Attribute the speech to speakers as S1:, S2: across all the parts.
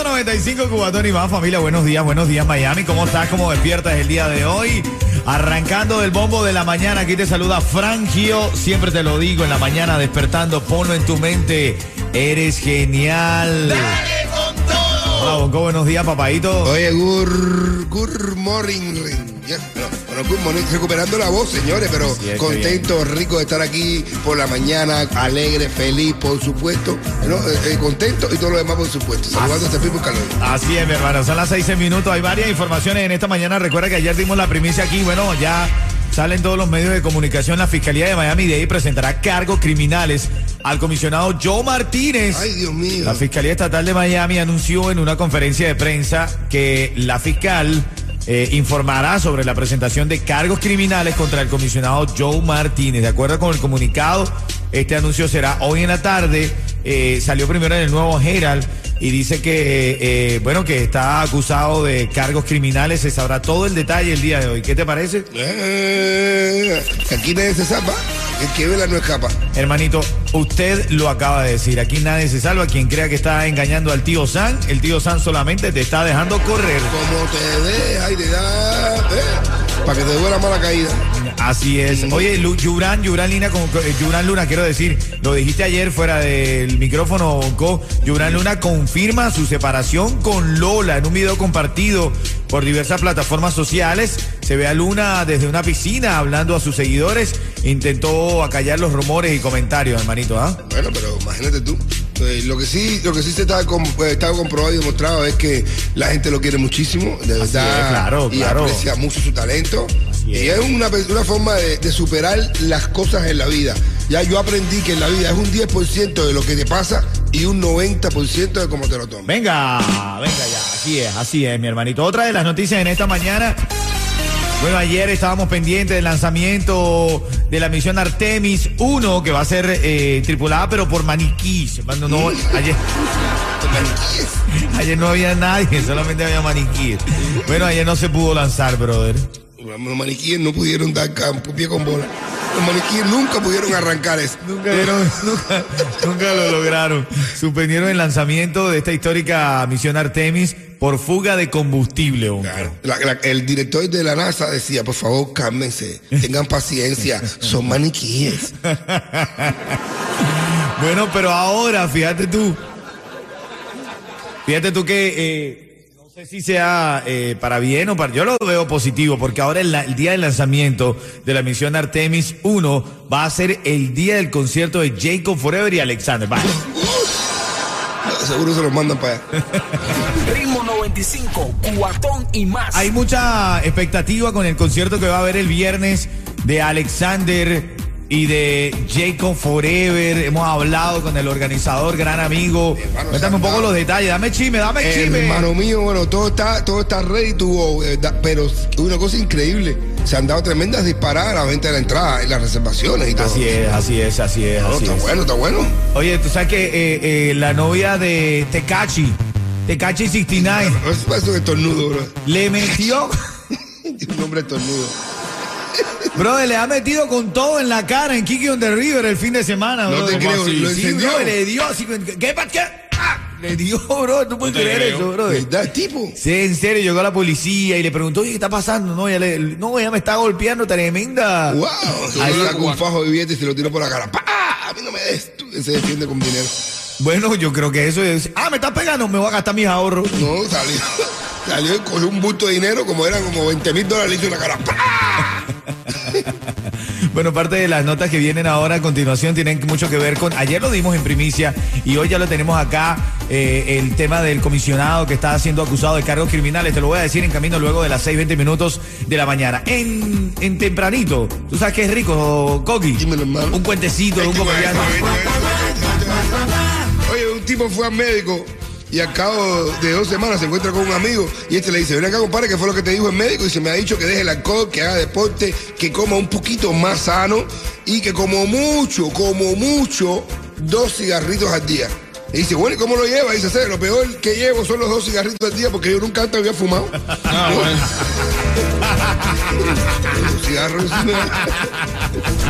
S1: Ritmo 95 Cubatón y más familia, buenos días, buenos días Miami, ¿cómo estás? ¿Cómo despiertas el día de hoy? Arrancando del bombo de la mañana, aquí te saluda Frangio, siempre te lo digo en la mañana despertando, ponlo en tu mente, eres genial.
S2: Dale con todo.
S1: Hola Bonco, buenos días papadito.
S3: Oye, good, good morning. Recuperando la voz, señores, pero
S1: qué
S3: contento, rico de estar aquí por la mañana, alegre, feliz, por supuesto. ¿no? Eh, eh, contento y todo lo demás, por supuesto. Saludando a este Pipo Calor.
S1: Así es, mi hermano. Son las 6 minutos. Hay varias informaciones en esta mañana. Recuerda que ayer dimos la primicia aquí. Bueno, ya salen todos los medios de comunicación. La Fiscalía de Miami de ahí presentará cargos criminales al comisionado Joe Martínez.
S3: Ay, Dios mío.
S1: La Fiscalía Estatal de Miami anunció en una conferencia de prensa que la fiscal eh, informará sobre la presentación de cargos criminales contra el comisionado Joe Martínez. De acuerdo con el comunicado, este anuncio será hoy en la tarde. Eh, salió primero en el nuevo Herald y dice que, eh, bueno, que está acusado de cargos criminales. Se sabrá todo el detalle el día de hoy. ¿Qué te parece?
S3: Aquí nadie se salva. El que vela no escapa.
S1: Hermanito, usted lo acaba de decir. Aquí nadie se salva. Quien crea que está engañando al tío San, el tío San solamente te está dejando correr.
S3: Como te deja y te da. eh, para que te duela mala caída.
S1: Así es. Oye, Lu- Yurán, Yurán Lina, con- eh, Yurán Luna, quiero decir, lo dijiste ayer fuera del micrófono, Bonco. Yurán Luna confirma su separación con Lola en un video compartido por diversas plataformas sociales. Se ve a Luna desde una piscina hablando a sus seguidores. Intentó acallar los rumores y comentarios, hermanito, ¿ah?
S3: Bueno, pero imagínate tú. Eh, lo que sí, lo que sí se está, eh, está comprobado y demostrado es que la gente lo quiere muchísimo, de verdad,
S1: es, claro,
S3: y
S1: claro.
S3: aprecia mucho su talento.
S1: Así
S3: y
S1: es.
S3: es una, una forma de, de superar las cosas en la vida. Ya yo aprendí que en la vida es un 10% de lo que te pasa y un 90% de cómo te lo tomas.
S1: Venga, venga ya, así es, así es, mi hermanito. Otra de las noticias en esta mañana. Bueno, ayer estábamos pendientes del lanzamiento de la misión Artemis 1, que va a ser eh, tripulada, pero por maniquís. No, ayer, ayer no había nadie, solamente había maniquíes. Bueno, ayer no se pudo lanzar, brother.
S3: Los maniquíes no pudieron dar campo, pie con bola. Los maniquíes nunca pudieron arrancar eso.
S1: Nunca, nunca, nunca lo lograron. Suspendieron el lanzamiento de esta histórica misión Artemis por fuga de combustible.
S3: Claro. La- la- el director de la NASA decía, por favor, cálmense, tengan paciencia, son maniquíes.
S1: Bueno, pero ahora, fíjate tú. Fíjate tú que eh, sé si sea eh, para bien o para. Yo lo veo positivo, porque ahora el, día del lanzamiento de la misión Artemis 1 va a ser el día del concierto de Jacob Forever y Alexander.
S3: Seguro se los mandan para allá.
S4: Ritmo 95, cuatón y más.
S1: Hay mucha expectativa con el concierto que va a haber el viernes de Alexander y de Jacob Forever. Hemos hablado con el organizador, gran amigo. Cuéntame un poco los detalles. Dame chisme, dame
S3: Eh,
S1: chisme.
S3: hermano mío, bueno, todo está, todo está ready to go, eh, da- pero una cosa increíble, se han dado tremendas disparadas a la venta de la entrada y las reservaciones y todo.
S1: Así es, así es, así es.
S3: No,
S1: así
S3: está
S1: es.
S3: bueno, está bueno.
S1: Oye, tú sabes que eh, eh, la novia de Tecachi, Tecachi 69,
S3: Eso parece un estornudo, bro.
S1: le metió,
S3: un nombre estornudo.
S1: Brother, le ha metido con todo en la cara en Kiki on the River el fin de semana,
S3: No
S1: brother.
S3: te creo,
S1: Sí,
S3: lo
S1: sí,
S3: encendió.
S1: bro, le dio así, ¿qué pa' qué? ¡Ah! Le dio, bro, no puedes creer eso, bro.
S3: ¿Verdad, tipo?
S1: Sí, en serio, llegó la policía y le preguntó, oye, ¿qué está pasando? No, ella, le- no, ella me está golpeando tremenda.
S3: ¡Wow!
S1: Ahí-
S3: sacó un fajo de billetes y se lo tiró por la cara. ¡Pah! A mí no me des. Tú, Se defiende con dinero.
S1: Bueno, yo creo que eso es, ah, me estás pegando, me voy a gastar mis ahorros.
S3: No, salió. Salió y cogió un bulto de dinero, como eran como 20 mil dólares, le hizo la cara. ¡Pah!
S1: Bueno, parte de las notas que vienen ahora a continuación tienen mucho que ver con. Ayer lo dimos en primicia y hoy ya lo tenemos acá. eh, el tema del comisionado que está siendo acusado de cargos criminales. Te lo voy a decir en camino luego de las 6:20 minutos de la mañana. En, en tempranito. ¿Tú sabes qué es rico, Coqui?
S3: Dímelo, hermano.
S1: Un cuentecito de un comediante.
S3: Oye, un tipo fue al médico Y al cabo de dos semanas se encuentra con un amigo y este le dice, ven acá compadre, ¿qué fue lo que te dijo el médico? Y se me ha dicho que deje el alcohol, que haga deporte, que coma un poquito más sano y que como mucho, como mucho, dos cigarritos al día. Y dice, bueno, ¿y cómo lo lleva? Y dice, "Sí, lo peor que llevo son los dos cigarritos al día porque yo nunca antes había fumado.
S5: Ah, bueno.
S3: Los cigarros.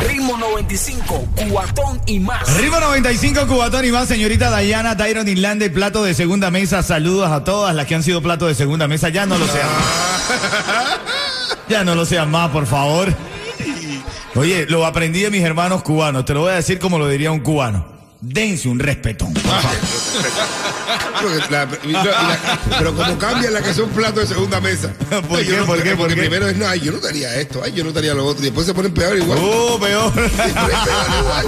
S4: Ritmo 95, cuatón y más.
S1: Ritmo 95, Cubatón y más, señorita Diana Tyron Inlande, plato de segunda mesa. Saludos a todas las que han sido plato de segunda mesa. Ya no lo sean. Ya no lo sean más, por favor. Oye, lo aprendí de mis hermanos cubanos. Te lo voy a decir como lo diría un cubano. Dense un respetón. por favor.
S3: La- y la- y la- pero como cambia la que son platos de segunda mesa.
S1: ¿Por
S3: Ay,
S1: qué?
S3: yo no-
S1: ¿Por qué?
S3: porque
S1: ¿Por qué?
S3: primero es, no, ay, yo no daría esto, ay, yo no daría lo otro. Y después se ponen peor igual.
S1: Oh, peor.
S3: Igual.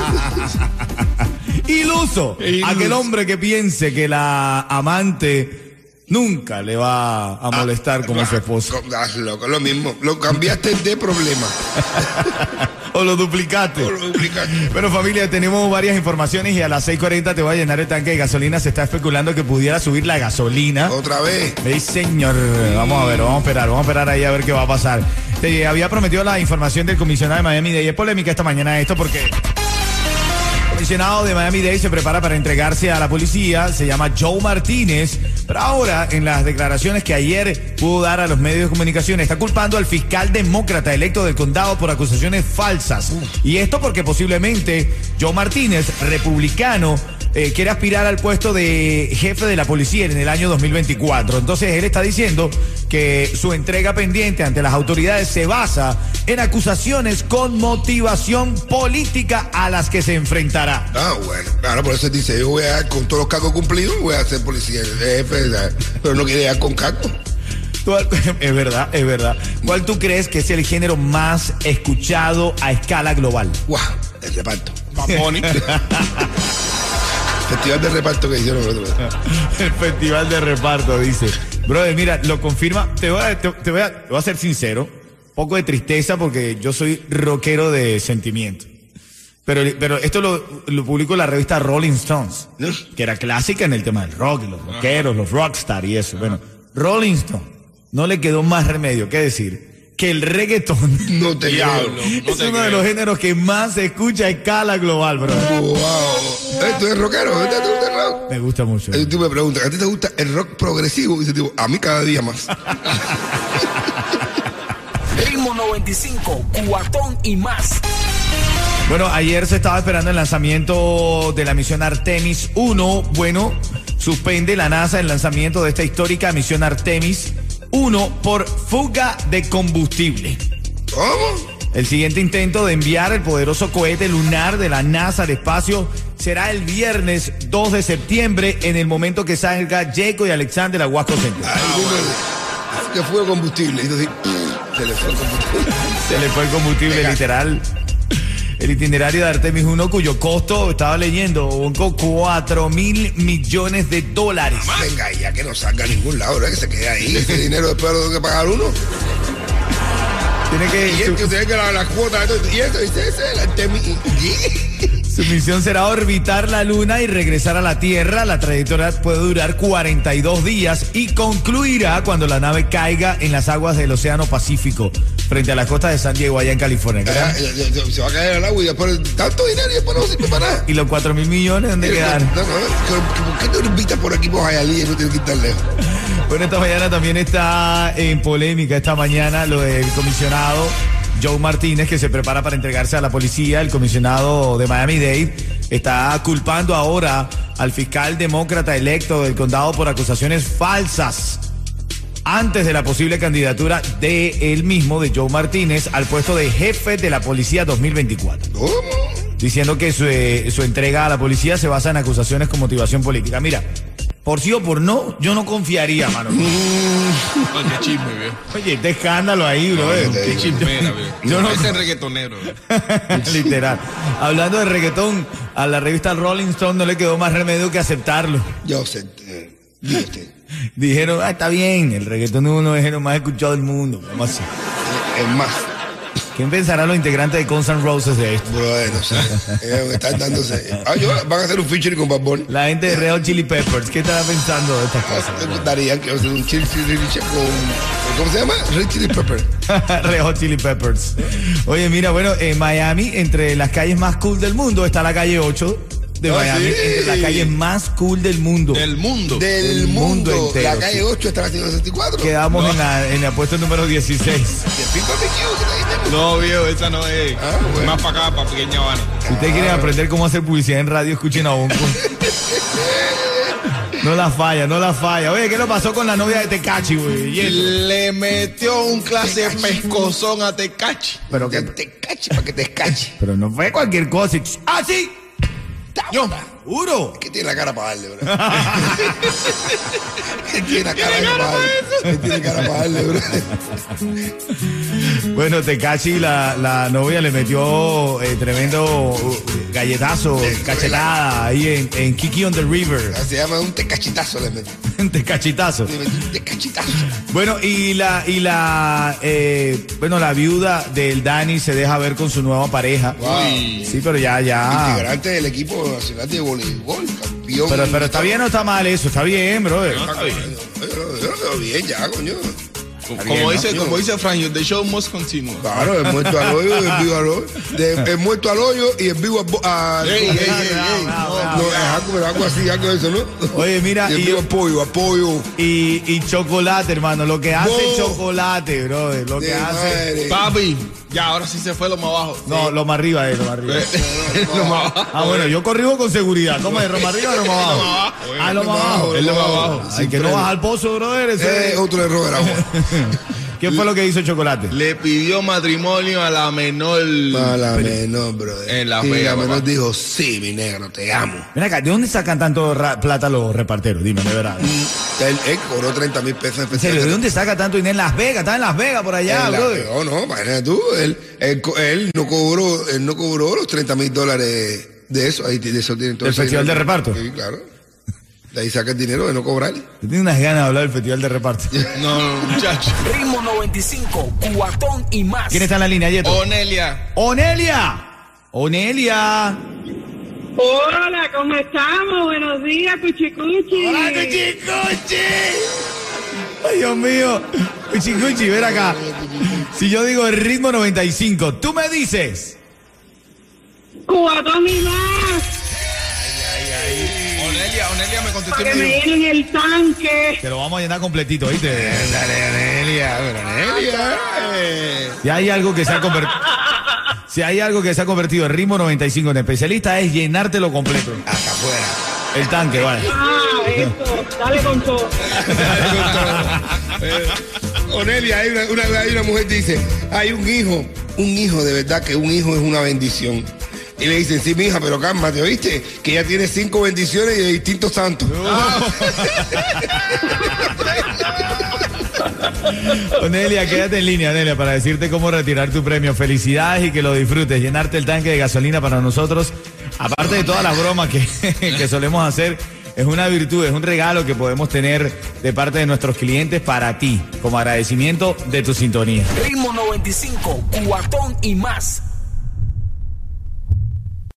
S1: Iluso.
S5: Iluso.
S1: Aquel hombre que piense que la amante nunca le va a molestar como su esposo.
S3: Ah, loco, lo mismo. Lo cambiaste de problema.
S1: O lo duplicaste.
S3: O lo duplicaste.
S1: Bueno, familia, tenemos varias informaciones y a las 6.40 te va a llenar el tanque de gasolina. Se está especulando que pudiera subir la gasolina.
S3: Otra vez.
S1: Sí, señor. Vamos a ver, vamos a esperar, vamos a esperar ahí a ver qué va a pasar. Te había prometido la información del comisionado de Miami Day. Es polémica esta mañana esto porque comisionado de Miami Day se prepara para entregarse a la policía. Se llama Joe Martínez. Pero ahora, en las declaraciones que ayer pudo dar a los medios de comunicación, está culpando al fiscal demócrata electo del condado por acusaciones falsas. Y esto porque posiblemente Joe Martínez, republicano, eh, quiere aspirar al puesto de jefe de la policía en el año 2024. Entonces él está diciendo que su entrega pendiente ante las autoridades se basa en acusaciones con motivación política a las que se enfrentará.
S3: Ah, bueno. Claro, por eso dice, yo voy a dar con todos los cargos cumplidos, voy a ser policía, jefe, ¿sabes? pero no quiere dar con cargos.
S1: ¿Cuál- Es verdad, es verdad. ¿Cuál tú crees que es el género más escuchado a escala global?
S3: Guau, el reparto. Festival de reparto que hicieron otro.
S1: El festival de reparto, dice. Brother, mira, lo confirma. Te voy a, te, te voy a, te voy a ser sincero. Poco de tristeza porque yo soy rockero de sentimiento. Pero, pero esto lo, lo publicó la revista Rolling Stones, que era clásica en el tema del rock, los rockeros, los rockstar y eso. Bueno, Rolling Stone no le quedó más remedio que decir que el reggaetón
S3: No te
S5: Diablo. No
S1: es
S5: te
S1: uno de los géneros que más se escucha a escala global, bro.
S3: Wow. Eh, ¿Tú eres rockero? ¿A ti te gusta el rock?
S1: Me gusta mucho.
S3: El tipo me pregunta, ¿a ti te gusta el rock progresivo? Y dice, tipo, a mí cada día más.
S4: Ritmo 95, cuatón y más.
S1: Bueno, ayer se estaba esperando el lanzamiento de la misión Artemis 1. Bueno, suspende la NASA el lanzamiento de esta histórica misión Artemis 1 por fuga de combustible.
S3: ¿Cómo?
S1: El siguiente intento de enviar el poderoso cohete lunar de la NASA al espacio será el viernes 2 de septiembre en el momento que salga Jacob y Alexander a Huasco Central.
S3: Ay, dime, que fue combustible. Y tú dices, se le fue el combustible.
S1: Se le fue el combustible literal. El itinerario de Artemis 1, cuyo costo, estaba leyendo, un 4 mil millones de dólares.
S3: Venga, ya que no salga a ningún lado, ¿verdad? Que se quede ahí. Ese dinero después lo tengo que pagar uno.
S1: Tiene
S3: Y
S1: que,
S3: es que usted que la, la cuota. Y eso, ese es el Artemis. ¿Y?
S1: su, su misión será orbitar la Luna y regresar a la Tierra. La trayectoria puede durar 42 días y concluirá cuando la nave caiga en las aguas del Océano Pacífico, frente a las costas de San Diego, allá en California.
S3: Ah, ya, ya, ya, Se va a caer al agua y después tanto dinero y después no sirve para nada.
S1: ¿Y los 4 mil millones dónde
S3: No,
S1: quedaron?
S3: no, que- ¿Por qué no lo invitas por aquí por Jayalí y no tienes que tan lejos?
S1: Bueno, esta mañana también está en polémica, esta mañana lo del comisionado Joe Martínez, que se prepara para entregarse a la policía, el comisionado de Miami-Dade, está culpando ahora al fiscal demócrata electo del condado por acusaciones falsas antes de la posible candidatura de él mismo, de Joe Martínez, al puesto de jefe de la policía 2024
S3: ¿Cómo?
S1: diciendo que su, eh, su entrega a la policía se basa en acusaciones con motivación política. Mira, por sí o por no, yo no confiaría, mano.
S5: Ay, qué chisme, viejo.
S1: Oye, este escándalo ahí, bro. eh.
S5: Qué chismera, viejo.
S1: Yo no-
S5: Ese reggaetonero.
S1: Literal. Hablando de reggaetón, a la revista Rolling Stone no le quedó más remedio que aceptarlo.
S3: Yo sé.
S1: Dijeron, ah, está bien, el reggaetón es uno de los más escuchados del mundo.
S3: Es más.
S1: ¿Quién pensará los integrantes de Guns N' Roses de esto?
S3: Brother, no sé. Ellos me están dándose. Ah, yo, van a hacer un featuring con Bad Bunny.
S1: La gente de Hot Chili Peppers, ¿qué estará pensando de estas cosas?
S3: Darían que va a hacer un chili con. ¿Cómo se llama? Red Chili Pepper.
S1: Red Hot Chili Peppers. Oye, mira, bueno, en Miami, entre las calles más cool del mundo, está la calle 8 de
S3: Ah,
S1: Miami,
S3: sí.
S1: entre las calles más cool del mundo.
S5: Del mundo.
S3: Del
S1: El mundo
S3: mundo.
S1: entero,
S3: la calle
S1: sí.
S3: 8 está la 164.
S1: Quedamos en, la, en el puesto número 16.
S3: De Pimpa BQ, ¿qué te dijiste?
S5: No, viejo, esa no es.
S3: Ah, bueno.
S5: Más para acá, para Pequeña Habana.
S1: Si ustedes quieren aprender cómo hacer publicidad en radio, escuchen a Bonco. No la falla, no la falla. Oye, ¿qué le pasó con la novia de Tecachi, güey?
S5: Le metió un clase de pescozón a Tecachi.
S1: Pero,
S3: Que
S1: que,
S3: te cache, para que te escache.
S1: pero no fue cualquier cosa. ¡Ah, sí!
S3: Yo.
S1: ¡Juro!
S3: ¿Qué tiene la cara para darle, bro? ¿Qué tiene la cara para darle? ¿Qué tiene cara para darle, bro?
S1: Bueno, Tecachi, la, la novia le metió eh, tremendo uh, galletazo, cachetada ahí en, en Kiki on the River.
S3: Se llama un tecachitazo, le metí.
S1: Tecachitazo.
S3: Le metí un tecachitazo.
S1: Bueno, y la, y la, eh, bueno, la viuda del Dani se deja ver con su nueva pareja.
S3: Wow.
S1: Sí, pero ya, ya.
S3: Integrante del equipo nacional de voleibol, campeón.
S1: Pero, pero está bien o está mal eso, está bien, bro.
S5: No, está bien.
S3: Yo, lo- yo lo veo bien ya, coño.
S5: Como dice, como dice Franjo, the show must continue.
S3: Claro, el muerto al hoyo y el vivo al hoyo. De- el muerto al hoyo y el vivo al...
S5: Ey, ey, ey, ey.
S3: No, es algo, así, algo de eso, ¿no?
S1: Oye, mira,
S3: y el vivo al pollo, al pollo.
S1: Y, y chocolate, hermano, lo que hace
S3: No.
S1: chocolate, bro, lo que
S3: De
S1: hace.
S3: madre.
S5: Papi, ya ahora sí se fue lo más abajo.
S1: No, lo más arriba es, lo más arriba.
S5: lo más abajo.
S1: Ah, bueno, yo corrijo con seguridad. ¿Cómo es? ¿Lo más arriba o lo más abajo? Ah, lo más abajo.
S5: Es lo más abajo.
S1: Ay, que no baja al pozo, brother. ese-
S3: Eh, otro error era
S1: ¿Qué fue lo que hizo Chocolate?
S5: Le pidió matrimonio a la menor.
S3: A la menor, brother.
S5: En la
S3: y
S5: Vega,
S3: la menor
S5: papá.
S3: dijo, sí, mi negro, te amo.
S1: Mira acá, ¿de dónde sacan tanto plata los reparteros? Dime, de verdad.
S3: Él, él cobró 30 mil pesos en
S1: serio, ¿de dónde saca tanto dinero? En Las Vegas, está en Las Vegas por allá, brother.
S3: pegó, no, imagínate tú, él, él, co- él no cobró, él no cobró los 30 mil dólares de eso, ahí de eso tiene todo
S1: ¿Del
S3: ese
S1: festival de reparto?
S3: Sí, claro. De ahí saca el dinero de no cobrar.
S1: Tengo unas ganas de hablar del festival de reparto.
S5: No, no, muchacho.
S4: Ritmo 95, cuatón y más.
S1: ¿Quién está en la línea, Yeto?
S5: Onelia.
S1: ¡Onelia! ¡Onelia!
S6: Hola, ¿cómo estamos? Buenos días, Cuchicuchi.
S1: ¡Hola, Cuchicuchi! ¡Ay, Dios mío! Cuchicuchi, ven acá. Si yo digo el ritmo 95, tú me dices.
S6: Cubatón y más,
S5: Onelia, Onelia me contestó
S6: para
S5: y
S6: que
S5: me
S6: llenen el tanque.
S1: Te lo vamos a llenar completito, ¿viste?
S3: Dale, Anelia, pero Anelia. eh.
S1: Si hay algo que se ha convertido. Si hay algo que se ha convertido en ritmo 95 en especialista es llenártelo completo.
S3: Hasta afuera.
S1: El tanque, vale.
S6: Ah, eso, dale con todo.
S3: Eh, Onelia, hay una, una- hay una mujer que dice, hay un hijo, un hijo, de verdad que un hijo es una bendición. Y le dicen, sí, mija, pero cálmate, ¿oíste? Que ella tiene cinco bendiciones y de distintos santos.
S1: Onelia, quédate en línea, Onelia, para decirte cómo retirar tu premio. Felicidades y que lo disfrutes. Llenarte el tanque de gasolina para nosotros, aparte de todas las bromas que, que solemos hacer, es una virtud, es un regalo que podemos tener de parte de nuestros clientes para ti, como agradecimiento de tu sintonía.
S4: Ritmo 95, cuatón y más.